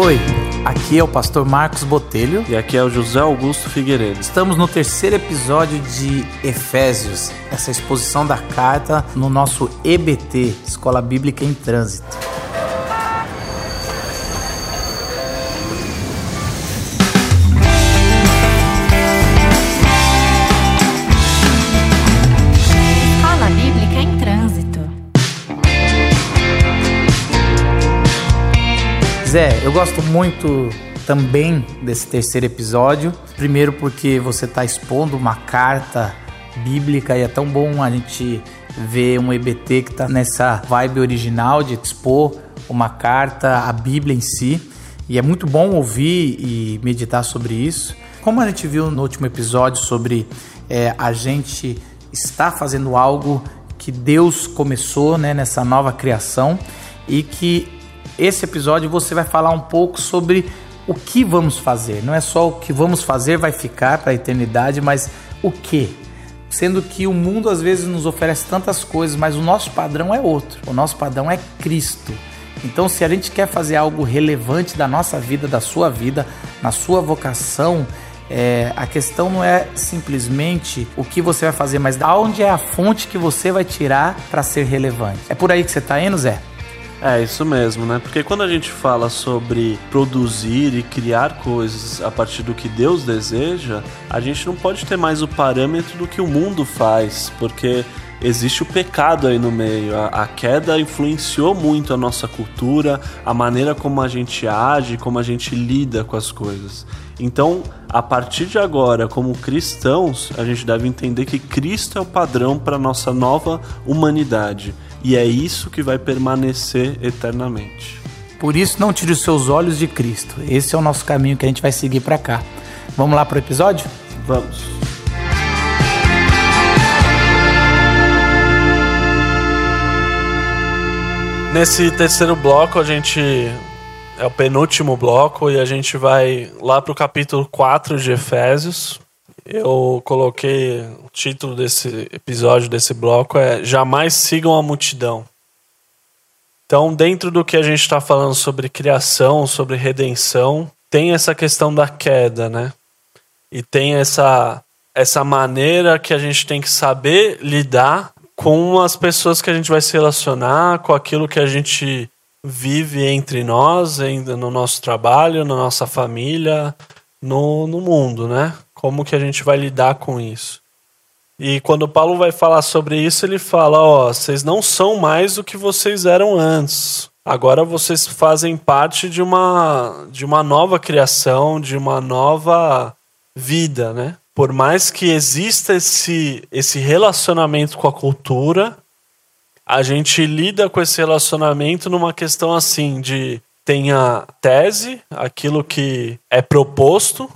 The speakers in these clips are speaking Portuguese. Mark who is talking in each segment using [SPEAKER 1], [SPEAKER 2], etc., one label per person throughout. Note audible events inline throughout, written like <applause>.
[SPEAKER 1] Oi, aqui é o pastor Marcos Botelho.
[SPEAKER 2] E aqui é o José Augusto Figueiredo.
[SPEAKER 1] Estamos no terceiro episódio de Efésios, essa exposição da carta no nosso EBT, Escola Bíblica em Trânsito. Zé, eu gosto muito também desse terceiro episódio. Primeiro porque você está expondo uma carta bíblica e é tão bom a gente ver um EBT que está nessa vibe original de expor uma carta, a Bíblia em si. E é muito bom ouvir e meditar sobre isso. Como a gente viu no último episódio sobre é, a gente estar fazendo algo que Deus começou né, nessa nova criação e que esse episódio você vai falar um pouco sobre o que vamos fazer. Não é só o que vamos fazer vai ficar para a eternidade, mas o que. Sendo que o mundo às vezes nos oferece tantas coisas, mas o nosso padrão é outro. O nosso padrão é Cristo. Então, se a gente quer fazer algo relevante da nossa vida, da sua vida, na sua vocação, é, a questão não é simplesmente o que você vai fazer, mas da onde é a fonte que você vai tirar para ser relevante. É por aí que você está indo, Zé?
[SPEAKER 2] É, isso mesmo, né? Porque quando a gente fala sobre produzir e criar coisas a partir do que Deus deseja, a gente não pode ter mais o parâmetro do que o mundo faz, porque existe o pecado aí no meio. A, a, queda influenciou muito a nossa cultura, a maneira como a gente age, como a gente lida com as coisas. Então, a partir de agora, como cristãos, a gente deve entender que Cristo é o padrão para a nossa nova humanidade. E é isso que vai permanecer eternamente.
[SPEAKER 1] Por isso, não tire os seus olhos de Cristo. Esse é o nosso caminho que a gente vai seguir para cá. Vamos lá para o episódio?
[SPEAKER 2] Vamos. Nesse terceiro bloco, a gente. É o penúltimo bloco e a gente vai lá para o capítulo 4 de Efésios. Eu coloquei o título desse episódio, desse bloco, é Jamais sigam a multidão. Então, dentro do que a gente está falando sobre criação, sobre redenção, tem essa questão da queda, né? E tem essa, essa maneira que a gente tem que saber lidar com as pessoas que a gente vai se relacionar, com aquilo que a gente vive entre nós, no nosso trabalho, na nossa família, no, no mundo, né? Como que a gente vai lidar com isso? E quando Paulo vai falar sobre isso, ele fala: ó, vocês não são mais o que vocês eram antes. Agora vocês fazem parte de uma de uma nova criação, de uma nova vida, né? Por mais que exista esse esse relacionamento com a cultura, a gente lida com esse relacionamento numa questão assim de tem a tese, aquilo que é proposto.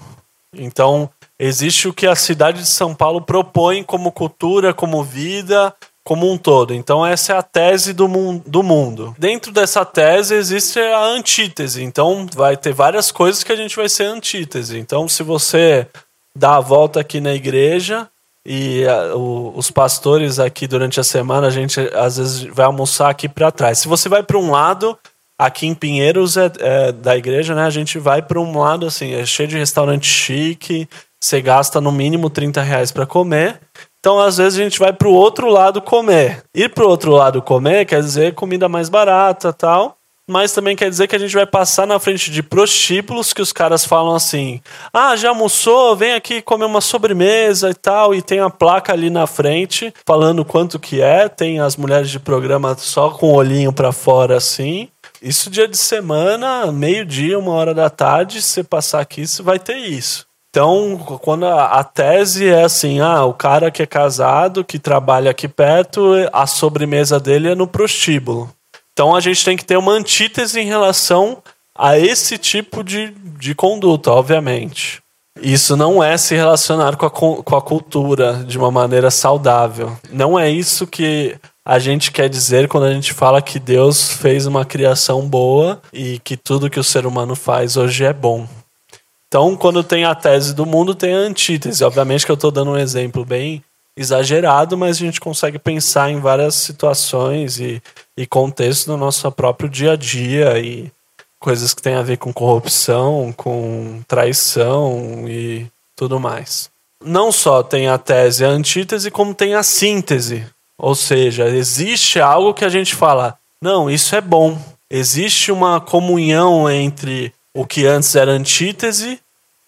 [SPEAKER 2] Então, existe o que a cidade de São Paulo propõe como cultura, como vida, como um todo. Então, essa é a tese do, do mundo. Dentro dessa tese existe a antítese. Então, vai ter várias coisas que a gente vai ser antítese. Então, se você dá a volta aqui na igreja e a, o, os pastores aqui durante a semana, a gente às vezes vai almoçar aqui para trás. Se você vai para um lado, aqui em Pinheiros é, é, da igreja, né? A gente vai para um lado assim, é cheio de restaurante chique, você gasta no mínimo 30 reais para comer. Então, às vezes, a gente vai para o outro lado comer. Ir para o outro lado comer quer dizer comida mais barata tal. Mas também quer dizer que a gente vai passar na frente de prostíbulos que os caras falam assim: ah, já almoçou? Vem aqui comer uma sobremesa e tal. E tem a placa ali na frente falando quanto que é. Tem as mulheres de programa só com o olhinho para fora assim. Isso dia de semana, meio-dia, uma hora da tarde, se você passar aqui, você vai ter isso. Então, quando a, a, tese é assim, ah, o cara que é casado, que trabalha aqui perto, a sobremesa dele é no prostíbulo. Então a gente tem que ter uma antítese em relação a esse tipo de, de conduta, obviamente. Isso não é se relacionar com a, com a cultura de uma maneira saudável. Não é isso que a gente quer dizer quando a gente fala que Deus fez uma criação boa e que tudo que o ser humano faz hoje é bom. Então, quando tem a tese do mundo, tem a antítese. Obviamente que eu estou dando um exemplo bem exagerado, mas a gente consegue pensar em várias situações e, e contextos no nosso próprio dia a dia e coisas que têm a ver com corrupção, com traição e tudo mais. Não só tem a tese e a antítese, como tem a síntese. Ou seja, existe algo que a gente fala, não, isso é bom. Existe uma comunhão entre o que antes era antítese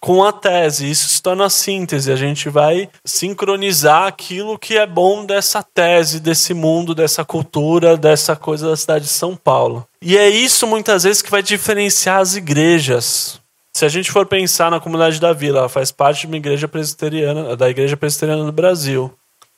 [SPEAKER 2] com a tese. Isso se torna síntese. A gente vai sincronizar aquilo que é bom dessa tese, desse mundo, dessa cultura, dessa coisa da cidade de São Paulo. E é isso muitas vezes que vai diferenciar as igrejas. Se a gente for pensar na comunidade da vila, ela faz parte de uma igreja presbiteriana, da igreja presbiteriana do Brasil.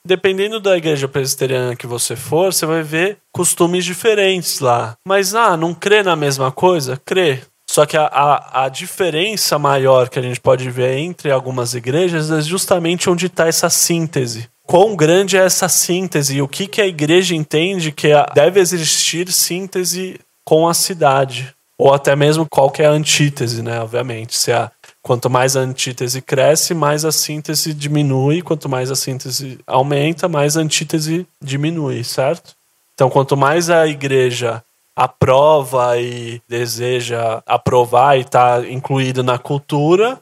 [SPEAKER 2] Dependendo da igreja presbiteriana que você for, você vai ver costumes diferentes lá. Mas, ah, não crê na mesma coisa? Crê. Só que a, a, a, diferença maior que a gente pode ver entre algumas igrejas é justamente onde está essa síntese. Quão grande é essa síntese e o que, que a igreja entende que deve existir síntese com a cidade. Ou até mesmo qual que é a antítese, né? Obviamente. Se a, quanto mais a antítese cresce, mais a síntese diminui. Quanto mais a síntese aumenta, mais a antítese diminui, certo? Então, quanto mais a igreja aprova e deseja aprovar e está incluído na cultura,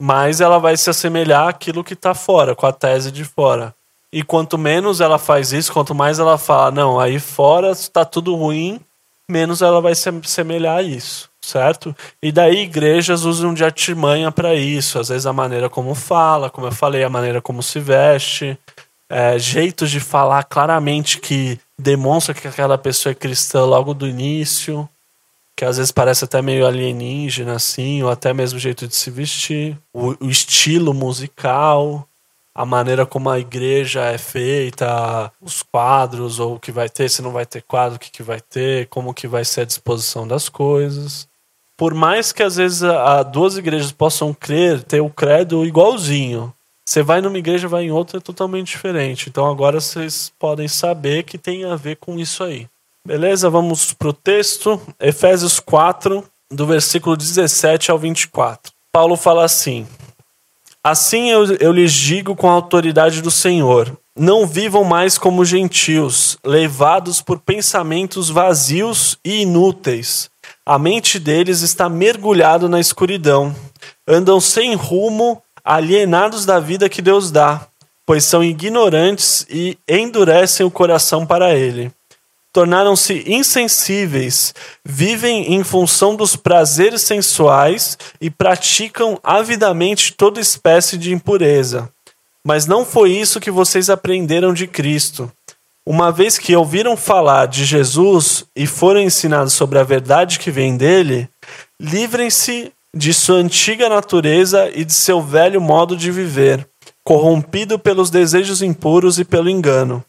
[SPEAKER 2] mais ela vai se assemelhar àquilo que está fora, com a tese de fora. E quanto menos ela faz isso, quanto mais ela fala, não, aí fora está tudo ruim, menos ela vai se assemelhar a isso, certo? E daí igrejas usam de artimanha para isso, às vezes a maneira como fala, como eu falei, a maneira como se veste, é, jeitos de falar claramente que demonstra que aquela pessoa é cristã logo do início, que às vezes parece até meio alienígena, assim, ou até mesmo o jeito de se vestir, o, o estilo musical, a maneira como a igreja é feita, os quadros, ou o que vai ter, se não vai ter quadro, o que, que vai ter, como que vai ser a disposição das coisas. Por mais que às vezes a, a duas igrejas possam crer, ter o credo igualzinho, você vai numa igreja, vai em outra, é totalmente diferente. Então agora vocês podem saber que tem a ver com isso aí. Beleza? Vamos pro texto. Efésios 4, do versículo 17 ao 24. Paulo fala assim: Assim eu, eu lhes digo com a autoridade do Senhor: não vivam mais como gentios, levados por pensamentos vazios e inúteis. A mente deles está mergulhada na escuridão. Andam sem rumo alienados da vida que Deus dá, pois são ignorantes e endurecem o coração para ele. Tornaram-se insensíveis, vivem em função dos prazeres sensuais e praticam avidamente toda espécie de impureza. Mas não foi isso que vocês aprenderam de Cristo. Uma vez que ouviram falar de Jesus e foram ensinados sobre a verdade que vem dele, livrem-se de sua antiga natureza e de seu velho modo de viver, corrompido pelos desejos impuros e pelo engano.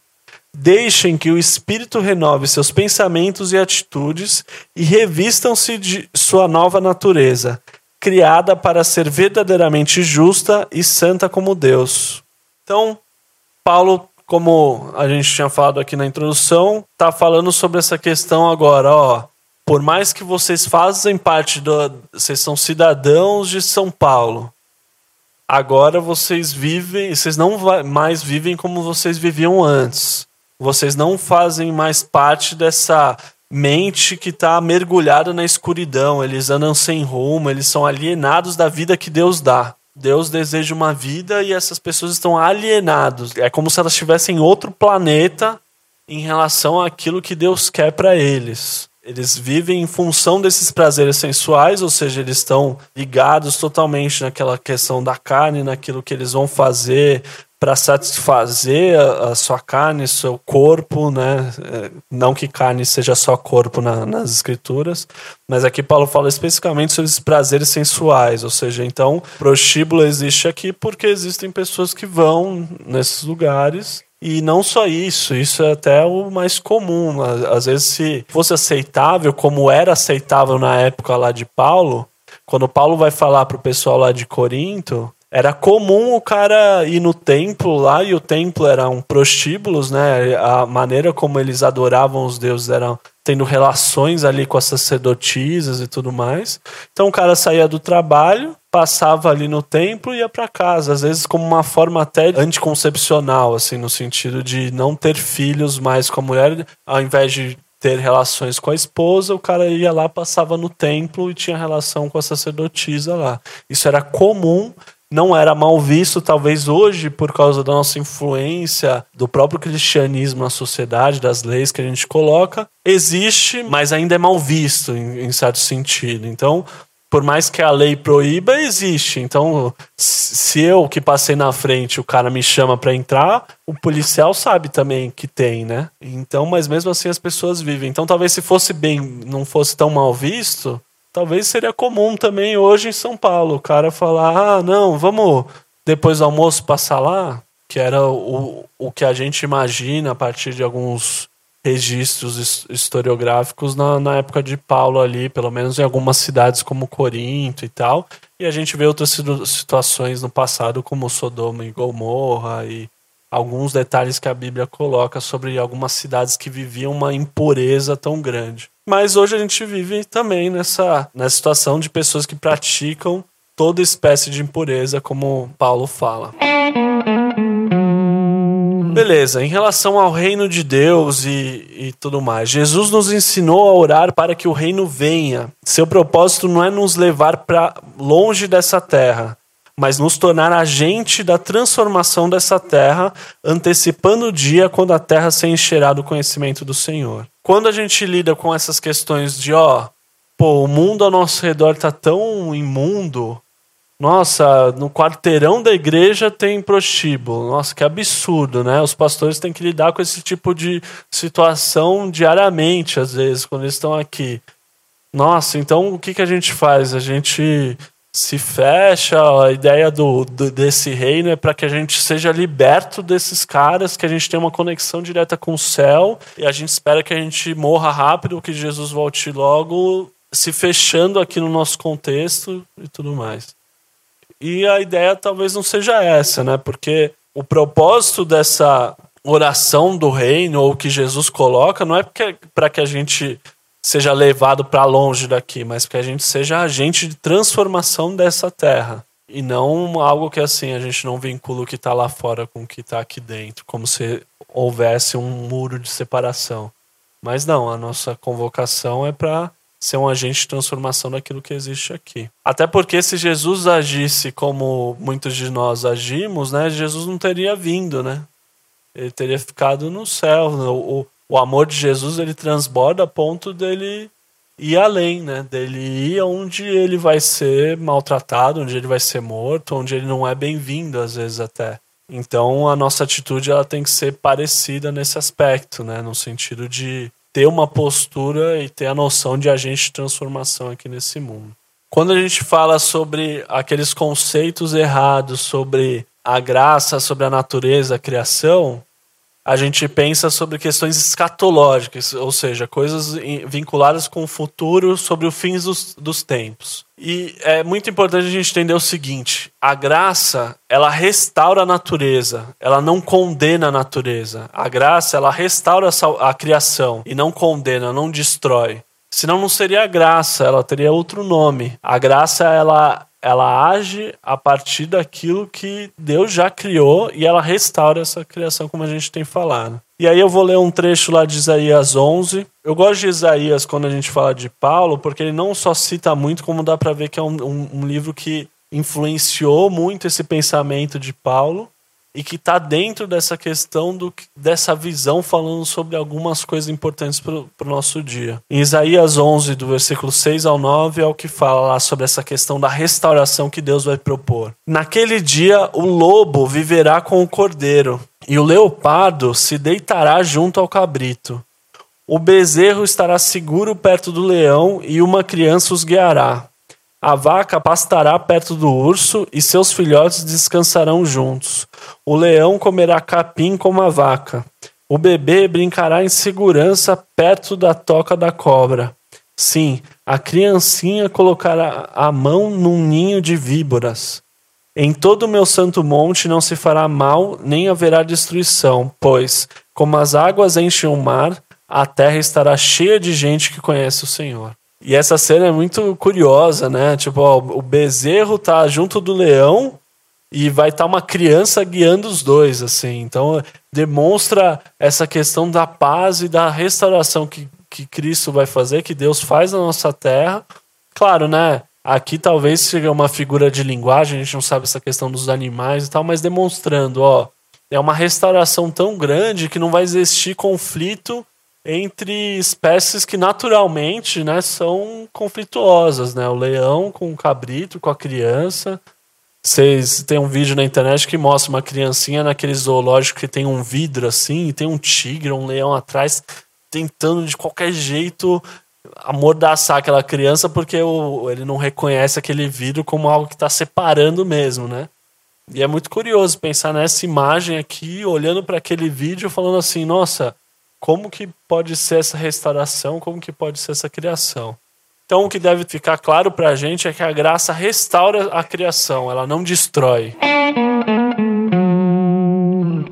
[SPEAKER 2] Deixem que o Espírito renove seus pensamentos e atitudes e revistam-se de sua nova natureza, criada para ser verdadeiramente justa e santa como Deus. Então, Paulo, como a gente tinha falado aqui na introdução, está falando sobre essa questão agora, ó por mais que vocês fazem parte do. Vocês são cidadãos de São Paulo. Agora vocês vivem. Vocês não mais vivem como vocês viviam antes. Vocês não fazem mais parte dessa mente que está mergulhada na escuridão. Eles andam sem rumo, eles são alienados da vida que Deus dá. Deus deseja uma vida e essas pessoas estão alienados. É como se elas estivessem em outro planeta em relação àquilo que Deus quer para eles. Eles vivem em função desses prazeres sensuais, ou seja, eles estão ligados totalmente naquela questão da carne, naquilo que eles vão fazer para satisfazer a, a, sua carne, seu corpo, né? É, não que carne seja só corpo na, nas escrituras, mas aqui Paulo fala especificamente sobre esses prazeres sensuais, ou seja, então prostíbulo existe aqui porque existem pessoas que vão nesses lugares e não só isso, isso é até o mais comum. Às vezes, se fosse aceitável, como era aceitável na época lá de Paulo, quando Paulo vai falar para o pessoal lá de Corinto, era comum o cara ir no templo lá, e o templo era um prostíbulos, né? A maneira como eles adoravam os deuses era tendo relações ali com as sacerdotisas e tudo mais. Então o cara saía do trabalho, passava ali no templo e ia para casa, às vezes como uma forma até anticoncepcional, assim, no sentido de não ter filhos mais com a mulher, ao invés de ter relações com a esposa, o cara ia lá, passava no templo e tinha relação com a sacerdotisa lá. Isso era comum, não era mal visto, talvez hoje, por causa da nossa influência do próprio cristianismo na sociedade, das leis que a gente coloca, existe, mas ainda é mal visto em, em certo sentido. Então, por mais que a lei proíba, existe. Então, se eu que passei na frente, o cara me chama para entrar, o policial sabe também que tem, né? Então, mas mesmo assim as pessoas vivem. Então, talvez se fosse bem, não fosse tão mal visto, talvez seria comum também hoje em São Paulo, o cara falar: "Ah, não, vamos depois do almoço passar lá", que era o, o que a gente imagina a partir de alguns registros historiográficos na, na época de Paulo ali, pelo menos em algumas cidades como Corinto e tal. E a gente vê outras situações no passado como Sodoma e Gomorra e alguns detalhes que a Bíblia coloca sobre algumas cidades que viviam uma impureza tão grande. Mas hoje a gente vive também nessa, nessa situação de pessoas que praticam toda espécie de impureza, como Paulo fala. Beleza, em relação ao reino de Deus e, e tudo mais, Jesus nos ensinou a orar para que o reino venha. Seu propósito não é nos levar para longe dessa terra, mas nos tornar agente da transformação dessa terra, antecipando o dia quando a terra se encherá do conhecimento do Senhor. Quando a gente lida com essas questões de, ó, pô, o mundo ao nosso redor está tão imundo, nossa, no quarteirão da igreja tem prostíbulo. Nossa, que absurdo, né? Os pastores têm que lidar com esse tipo de situação diariamente, às vezes, quando eles estão aqui. Nossa, então o que, que a gente faz? A gente se fecha, a ideia do, do desse reino é para que a gente seja liberto desses caras, que a gente tenha uma conexão direta com o céu, e a gente espera que a gente morra rápido, que Jesus volte logo, se fechando aqui no nosso contexto e tudo mais. E a ideia talvez não seja essa, né? Porque o propósito dessa oração do reino, ou que Jesus coloca, não é para que a gente seja levado para longe daqui, mas que a gente seja agente de transformação dessa terra. E não algo que assim a gente não vincula o que está lá fora com o que está aqui dentro, como se houvesse um muro de separação. Mas não, a nossa convocação é para ser um agente de transformação daquilo que existe aqui. Até porque se Jesus agisse como muitos de nós agimos, né, Jesus não teria vindo, né? Ele teria ficado no céu. O, o amor de Jesus ele transborda a ponto dele ir além, né? Dele ir onde ele vai ser maltratado, onde ele vai ser morto, onde ele não é bem-vindo às vezes até. Então a nossa atitude ela tem que ser parecida nesse aspecto, né? No sentido de ter uma postura e ter a noção de agente de transformação aqui nesse mundo. Quando a gente fala sobre aqueles conceitos errados sobre a graça, sobre a natureza, a criação, a gente pensa sobre questões escatológicas, ou seja, coisas vinculadas com o futuro, sobre o fim dos, dos tempos. E é muito importante a gente entender o seguinte: a graça, ela restaura a natureza, ela não condena a natureza. A graça, ela restaura a, a criação e não condena, não destrói. Senão não seria graça, ela teria outro nome. A graça, ela ela age a partir daquilo que Deus já criou e ela restaura essa criação, como a gente tem falado. E aí eu vou ler um trecho lá de Isaías 11. Eu gosto de Isaías quando a gente fala de Paulo, porque ele não só cita muito, como dá para ver que é um, um, um livro que influenciou muito esse pensamento de Paulo e que está dentro dessa questão do, dessa visão falando sobre algumas coisas importantes para o nosso dia. Em Isaías 11, do versículo 6 ao 9, é o que fala lá sobre essa questão da restauração que Deus vai propor. Naquele dia, o lobo viverá com o cordeiro, e o leopardo se deitará junto ao cabrito. O bezerro estará seguro perto do leão, e uma criança os guiará. A vaca pastará perto do urso e seus filhotes descansarão juntos. O leão comerá capim como a vaca. O bebê brincará em segurança perto da toca da cobra. Sim, a criancinha colocará a mão num ninho de víboras. Em todo o meu santo monte não se fará mal, nem haverá destruição, pois, como as águas enchem o mar, a terra estará cheia de gente que conhece o Senhor. E essa cena é muito curiosa, né? Tipo, ó, o bezerro tá junto do leão e vai estar tá uma criança guiando os dois, assim. Então, demonstra essa questão da paz e da restauração que, que Cristo vai fazer, que Deus faz na nossa terra. Claro, né? Aqui talvez seja uma figura de linguagem, a gente não sabe essa questão dos animais e tal, mas demonstrando, ó, é uma restauração tão grande que não vai existir conflito entre espécies que naturalmente, né, são conflituosas, né? O leão com o cabrito, com a criança. Vocês tem um vídeo na internet que mostra uma criancinha naquele zoológico que tem um vidro assim, e tem um tigre, um leão atrás, tentando de qualquer jeito amordaçar aquela criança porque o, ele não reconhece aquele vidro como algo que está separando mesmo, né? E é muito curioso pensar nessa imagem aqui, olhando para aquele vídeo, falando assim: nossa, como que pode ser essa restauração, como que pode ser essa criação? Então, o que deve ficar claro para a gente é que a graça restaura a criação, ela não destrói.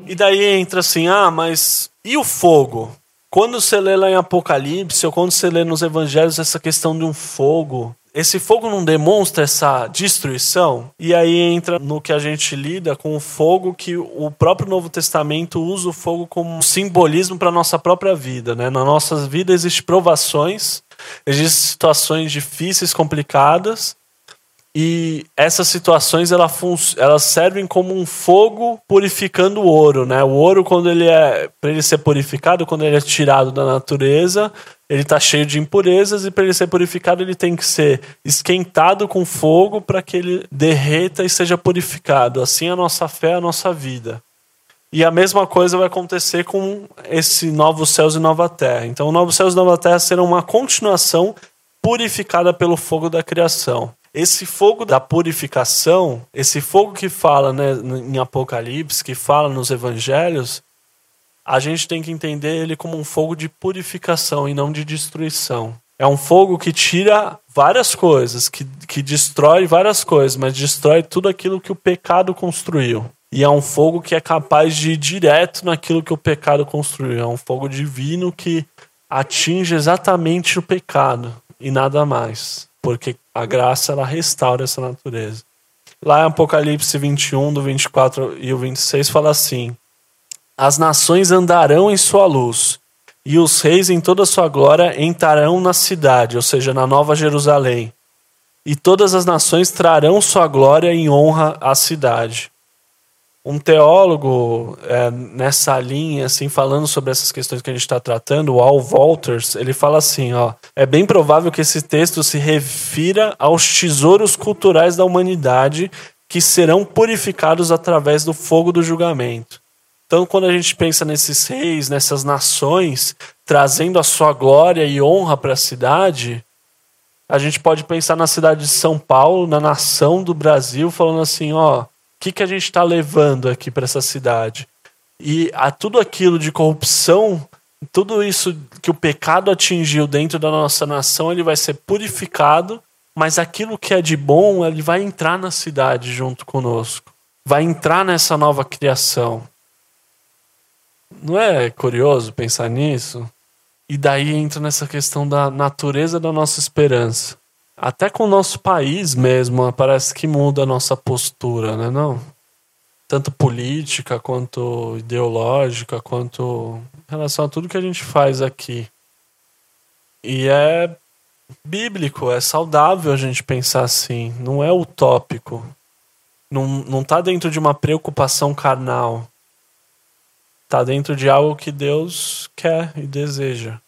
[SPEAKER 2] E daí entra assim: ah, mas e o fogo? Quando você lê lá em Apocalipse, ou quando você lê nos evangelhos essa questão de um fogo, esse fogo não demonstra essa destruição? E aí entra no que a gente lida com o fogo, que o próprio Novo Testamento usa o fogo como simbolismo para a nossa própria vida. Né? Na nossa vida existem provações, existem situações difíceis, complicadas, e essas situações ela elas servem como um fogo purificando o ouro, né? O ouro quando ele é para ele ser purificado, quando ele é tirado da natureza, ele está cheio de impurezas e para ele ser purificado ele tem que ser esquentado com fogo para que ele derreta e seja purificado. Assim é a nossa fé, a nossa vida. E a mesma coisa vai acontecer com esse novo céus e nova terra. Então, novos céus e nova terra serão uma continuação purificada pelo fogo da criação. Esse fogo da purificação, esse fogo que fala né, em Apocalipse, que fala nos evangelhos, a gente tem que entender ele como um fogo de purificação e não de destruição. É um fogo que tira várias coisas, que, que destrói várias coisas, mas destrói tudo aquilo que o pecado construiu. E é um fogo que é capaz de ir direto naquilo que o pecado construiu. É um fogo divino que atinge exatamente o pecado e nada mais porque a graça ela restaura essa natureza. Lá em Apocalipse 21, do 24 e o 26, fala assim: As nações andarão em sua luz, e os reis em toda sua glória entrarão na cidade, ou seja, na Nova Jerusalém. E todas as nações trarão sua glória e honra à cidade um teólogo é, nessa linha, assim, falando sobre essas questões que a gente está tratando, o Al Walters, ele fala assim, ó, é bem provável que esse texto se refira aos tesouros culturais da humanidade que serão purificados através do fogo do julgamento. Então, quando a gente pensa nesses reis, nessas nações, trazendo a sua glória e honra para a cidade, a gente pode pensar na cidade de São Paulo, na nação do Brasil, falando assim, ó, que, que a gente está levando aqui para essa cidade? E a tudo aquilo de corrupção, tudo isso que o pecado atingiu dentro da nossa nação, ele vai ser purificado, mas aquilo que é de bom, ele vai entrar na cidade junto conosco. Vai entrar nessa nova criação. Não é curioso pensar nisso? E daí entra nessa questão da natureza da nossa esperança até com o nosso país mesmo, parece que muda a nossa postura, né? Não? Tanto política, quanto ideológica, quanto em relação a tudo que a gente faz aqui. E é bíblico, é saudável a gente pensar assim, não é utópico. Não, não tá dentro de uma preocupação carnal. Tá dentro de algo que Deus quer e deseja.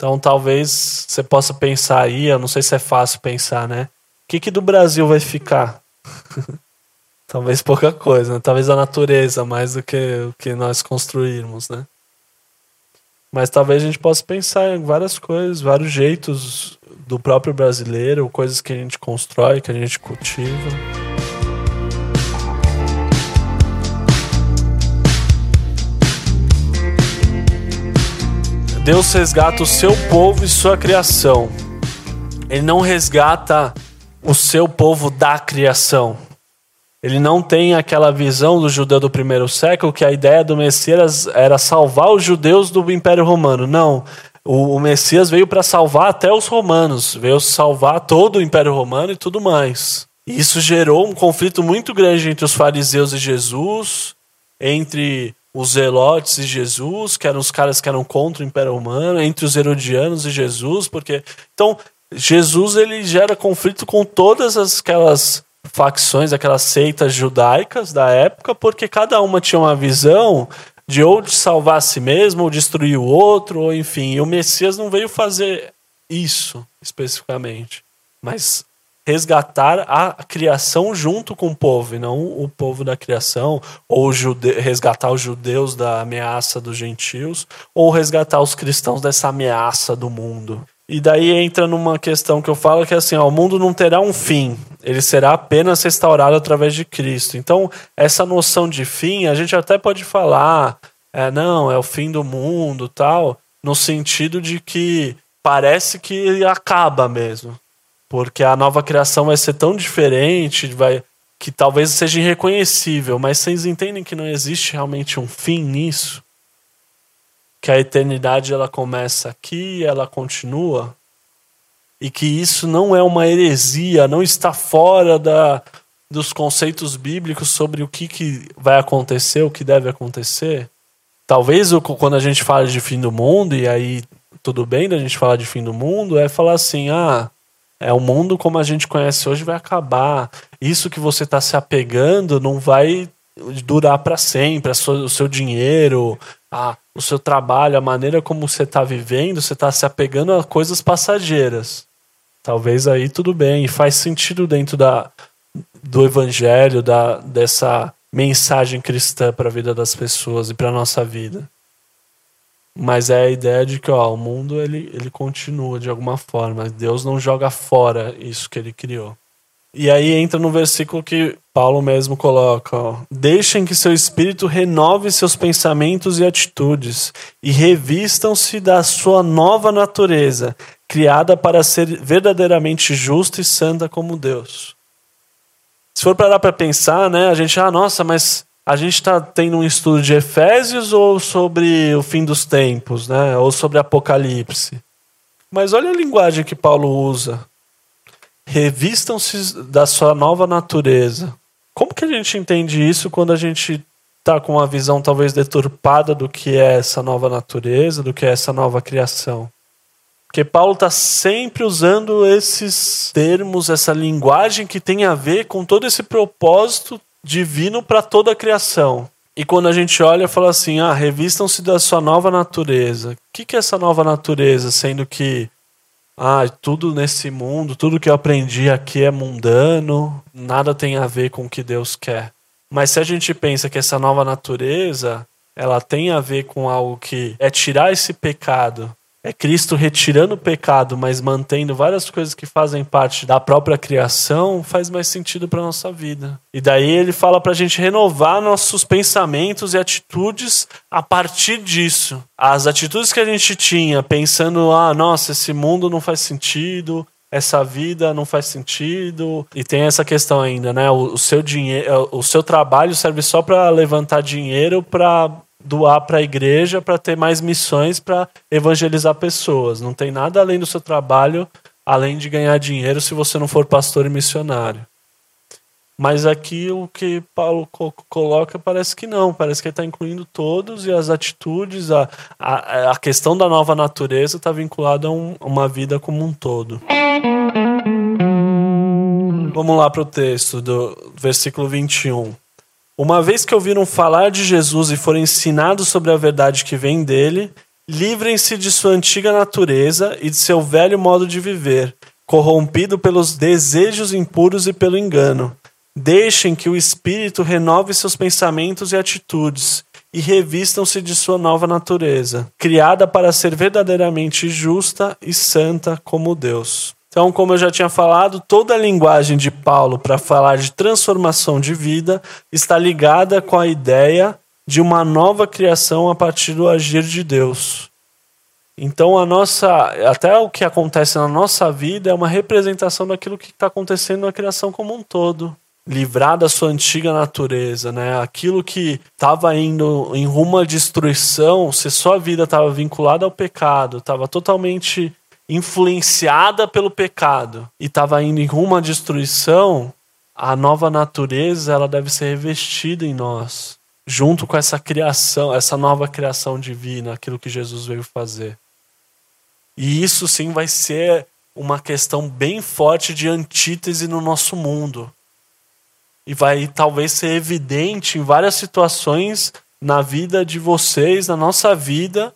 [SPEAKER 2] Então talvez você possa pensar aí, eu não sei se é fácil pensar, né? O que, que do Brasil vai ficar? <laughs> talvez pouca coisa, né? talvez a natureza mais do que o que nós construirmos, né? Mas talvez a gente possa pensar em várias coisas, vários jeitos do próprio brasileiro, coisas que a gente constrói, que a gente cultiva. Deus resgata o seu povo e sua criação. Ele não resgata o seu povo da criação. Ele não tem aquela visão do judeu do primeiro século que a ideia do Messias era salvar os judeus do Império Romano. Não. O, Messias veio para salvar até os romanos, veio salvar todo o Império Romano e tudo mais. E isso gerou um conflito muito grande entre os fariseus e Jesus, entre os Zelotes e Jesus, que eram os caras que eram contra o Império Romano, entre os Herodianos e Jesus, porque então Jesus ele gera conflito com todas aquelas facções, aquelas seitas judaicas da época, porque cada uma tinha uma visão de ou de salvar a si mesmo, ou destruir o outro, ou enfim. E o Messias não veio fazer isso especificamente, mas resgatar a criação junto com o povo, e não o povo da criação, ou jude... resgatar os judeus da ameaça dos gentios, ou resgatar os cristãos dessa ameaça do mundo. E daí entra numa questão que eu falo que é assim, ó, o mundo não terá um fim, ele será apenas restaurado através de Cristo. Então, essa noção de fim, a gente até pode falar, é, não, é o fim do mundo, tal, no sentido de que parece que acaba mesmo porque a nova criação vai ser tão diferente, vai que talvez seja irreconhecível, mas vocês entendem que não existe realmente um fim nisso? Que a eternidade ela começa aqui ela continua? E que isso não é uma heresia, não está fora da, dos conceitos bíblicos sobre o que, que vai acontecer, o que deve acontecer? Talvez quando a gente fala de fim do mundo, e aí tudo bem da gente falar de fim do mundo, é falar assim, ah, é, o mundo como a gente conhece hoje vai acabar. Isso que você está se apegando não vai durar para sempre. Sua, o seu dinheiro, a, o seu trabalho, a maneira como você está vivendo, você está se apegando a coisas passageiras. Talvez aí tudo bem, faz sentido dentro da, do evangelho, da, dessa mensagem cristã para a vida das pessoas e para nossa vida. Mas é a ideia de que ó, o mundo ele, ele continua de alguma forma. Deus não joga fora isso que ele criou. E aí entra no versículo que Paulo mesmo coloca: ó, Deixem que seu espírito renove seus pensamentos e atitudes, e revistam-se da sua nova natureza, criada para ser verdadeiramente justa e santa como Deus. Se for parar para pensar, né, a gente, ah, nossa, mas a gente está tendo um estudo de Efésios ou sobre o fim dos tempos, né? Ou sobre Apocalipse. Mas olha a linguagem que Paulo usa. Revistam-se da sua nova natureza. Como que a gente entende isso quando a gente está com uma visão talvez deturpada do que é essa nova natureza, do que é essa nova criação? Porque Paulo está sempre usando esses termos, essa linguagem que tem a ver com todo esse propósito divino para toda a criação. E quando a gente olha, fala assim: ah, revistam-se da sua nova natureza. O que, que é essa nova natureza? Sendo que ah, tudo nesse mundo, tudo que eu aprendi aqui é mundano, nada tem a ver com o que Deus quer. Mas se a gente pensa que essa nova natureza, ela tem a ver com algo que é tirar esse pecado é Cristo retirando o pecado, mas mantendo várias coisas que fazem parte da própria criação, faz mais sentido para nossa vida. E daí ele fala para a gente renovar nossos pensamentos e atitudes a partir disso. As atitudes que a gente tinha, pensando, ah, nossa, esse mundo não faz sentido, essa vida não faz sentido. E tem essa questão ainda, né? O, o seu dinheiro, o seu trabalho serve só para levantar dinheiro para doar para a igreja para ter mais missões para evangelizar pessoas. Não tem nada além do seu trabalho, além de ganhar dinheiro se você não for pastor e missionário. Mas aqui o que Paulo coloca parece que não, parece que ele está incluindo todos e as atitudes, a, a, a questão da nova natureza está vinculada a um, uma vida como um todo. Vamos lá para o texto do versículo 21. Uma vez que ouviram falar de Jesus e foram ensinados sobre a verdade que vem dele, livrem-se de sua antiga natureza e de seu velho modo de viver, corrompido pelos desejos impuros e pelo engano. Deixem que o Espírito renove seus pensamentos e atitudes e revistam-se de sua nova natureza, criada para ser verdadeiramente justa e santa como Deus. Então, como eu já tinha falado, toda a linguagem de Paulo para falar de transformação de vida está ligada com a ideia de uma nova criação a partir do agir de Deus. Então, a nossa, até o que acontece na nossa vida é uma representação daquilo que está acontecendo na criação como um todo. Livrar da sua antiga natureza, né? Aquilo que estava indo em rumo à destruição, se sua vida estava vinculada ao pecado, estava totalmente influenciada pelo pecado e estava indo em rumo à destruição, a nova natureza ela deve ser revestida em nós, junto com essa criação, essa nova criação divina, aquilo que Jesus veio fazer. E isso sim vai ser uma questão bem forte de antítese no nosso mundo. E vai talvez ser evidente em várias situações na vida de vocês, na nossa vida,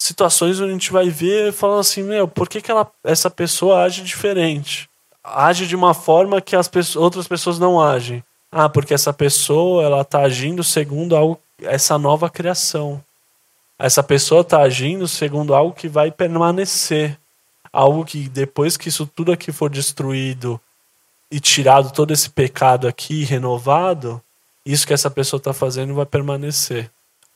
[SPEAKER 2] situações onde a gente vai ver falando assim, meu, por que, que ela, essa pessoa age diferente? Age de uma forma que as outras pessoas não agem. Ah, porque essa pessoa ela está agindo segundo algo, essa nova criação. Essa pessoa está agindo segundo algo que vai permanecer. Algo que depois que isso tudo aqui for destruído e tirado todo esse pecado aqui, renovado, isso que essa pessoa está fazendo vai permanecer.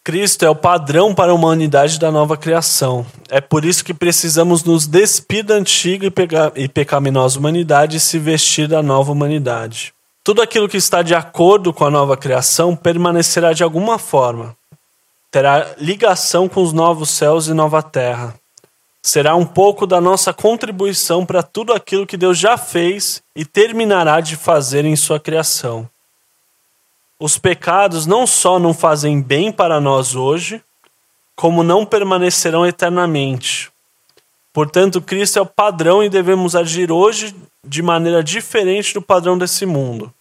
[SPEAKER 2] Cristo é o padrão para a humanidade da nova criação. É por isso que precisamos nos despir da antiga e pecaminosa humanidade e se vestir da nova humanidade. Tudo aquilo que está de acordo com a nova criação permanecerá de alguma forma. Terá ligação com os novos céus e nova terra. Será um pouco da nossa contribuição para tudo aquilo que Deus já fez e terminará de fazer em sua criação. Os pecados não só não fazem bem para nós hoje, como não permanecerão eternamente. Portanto, Cristo é o padrão e devemos agir hoje de maneira diferente do padrão desse mundo,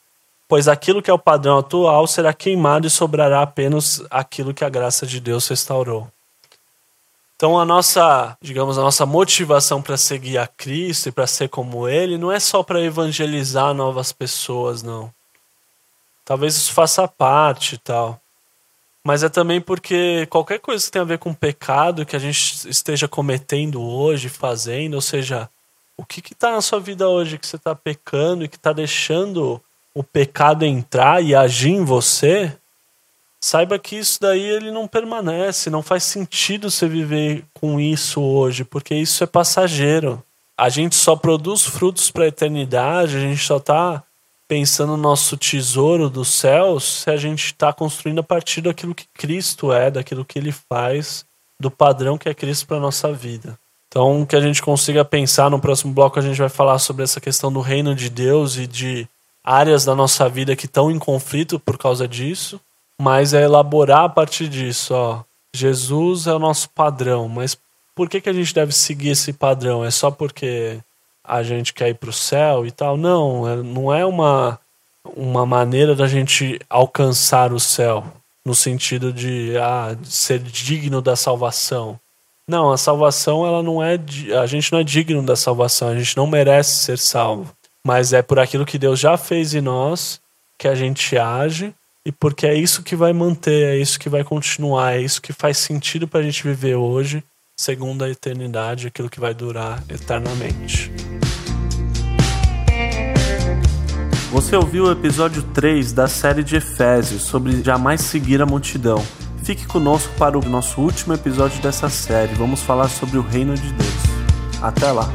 [SPEAKER 2] pois aquilo que é o padrão atual será queimado e sobrará apenas aquilo que a graça de Deus restaurou. Então a nossa, digamos, a nossa motivação para seguir a Cristo e para ser como ele não é só para evangelizar novas pessoas, não. Talvez isso faça parte e tal mas é também porque qualquer coisa que tem a ver com pecado que a gente esteja cometendo hoje, fazendo, ou seja, o que está na sua vida hoje que você está pecando e que está deixando o pecado entrar e agir em você, saiba que isso daí ele não permanece, não faz sentido você viver com isso hoje, porque isso é passageiro. A gente só produz frutos para a eternidade, a gente só está pensando no nosso tesouro dos céus se a gente está construindo a partir daquilo que Cristo é, daquilo que ele faz, do padrão que é Cristo para nossa vida. Então, que a gente consiga pensar no próximo bloco, a gente vai falar sobre essa questão do reino de Deus e de áreas da nossa vida que estão em conflito por causa disso, mas é elaborar a partir disso, ó. Jesus é o nosso padrão, mas por que, que a gente deve seguir esse padrão? É só porque a gente quer ir para o céu e tal. Não, é, não é uma, uma maneira da gente alcançar o céu, no sentido de, ah, ser digno da salvação. Não, a salvação, ela não é. A gente não é digno da salvação, a gente não merece ser salvo. Mas é por aquilo que Deus já fez em nós que a gente age e porque é isso que vai manter, é isso que vai continuar, é isso que faz sentido para a gente viver hoje, segundo a eternidade, aquilo que vai durar eternamente. Você ouviu o episódio 3 da série de Efésios sobre jamais seguir a multidão. Fique conosco para o nosso último episódio dessa série. Vamos falar sobre o reino de Deus. Até lá!